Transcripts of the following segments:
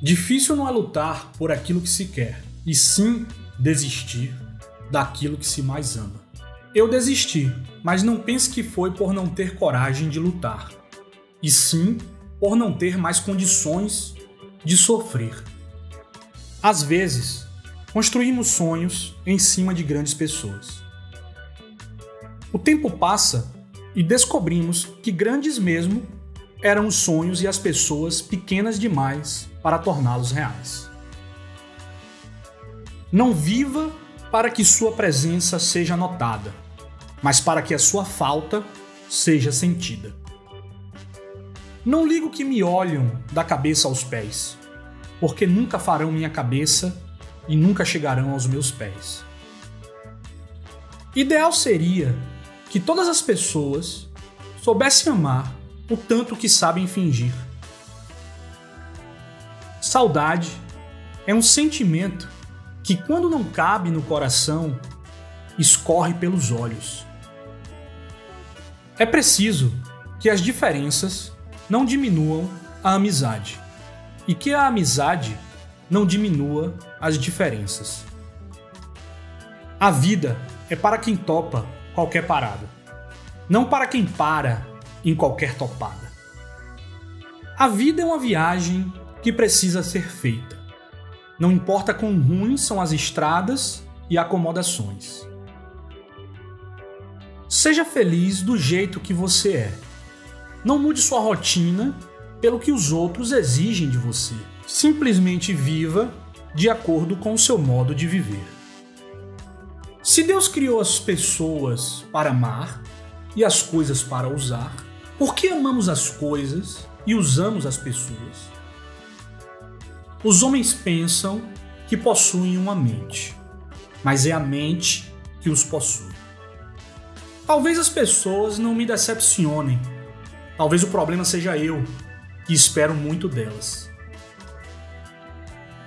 Difícil não é lutar por aquilo que se quer, e sim desistir daquilo que se mais ama. Eu desisti, mas não pense que foi por não ter coragem de lutar, e sim por não ter mais condições de sofrer. Às vezes, construímos sonhos em cima de grandes pessoas. O tempo passa e descobrimos que grandes mesmo eram os sonhos e as pessoas pequenas demais para torná-los reais. Não viva para que sua presença seja notada, mas para que a sua falta seja sentida. Não ligo que me olham da cabeça aos pés, porque nunca farão minha cabeça e nunca chegarão aos meus pés. Ideal seria que todas as pessoas soubessem amar o tanto que sabem fingir. Saudade é um sentimento que, quando não cabe no coração, escorre pelos olhos. É preciso que as diferenças não diminuam a amizade e que a amizade não diminua as diferenças. A vida é para quem topa qualquer parada, não para quem para em qualquer topada. A vida é uma viagem que precisa ser feita. Não importa quão ruins são as estradas e acomodações. Seja feliz do jeito que você é. Não mude sua rotina pelo que os outros exigem de você. Simplesmente viva de acordo com o seu modo de viver. Se Deus criou as pessoas para amar e as coisas para usar, por que amamos as coisas e usamos as pessoas? Os homens pensam que possuem uma mente, mas é a mente que os possui. Talvez as pessoas não me decepcionem. Talvez o problema seja eu, que espero muito delas.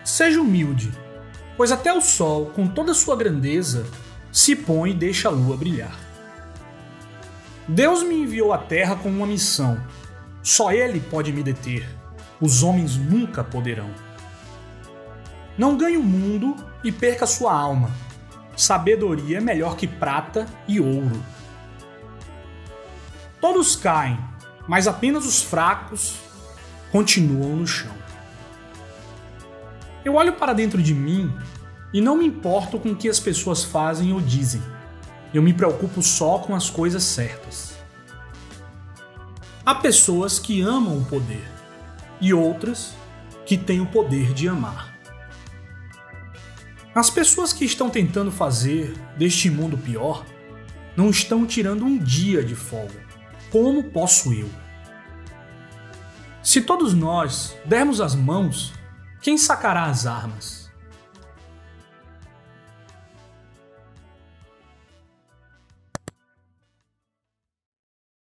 Seja humilde, pois até o sol, com toda sua grandeza, se põe e deixa a lua brilhar. Deus me enviou à Terra com uma missão. Só Ele pode me deter. Os homens nunca poderão. Não ganhe o mundo e perca sua alma. Sabedoria é melhor que prata e ouro. Todos caem, mas apenas os fracos continuam no chão. Eu olho para dentro de mim e não me importo com o que as pessoas fazem ou dizem. Eu me preocupo só com as coisas certas. Há pessoas que amam o poder e outras que têm o poder de amar. As pessoas que estão tentando fazer deste mundo pior não estão tirando um dia de folga. Como posso eu? Se todos nós dermos as mãos, quem sacará as armas?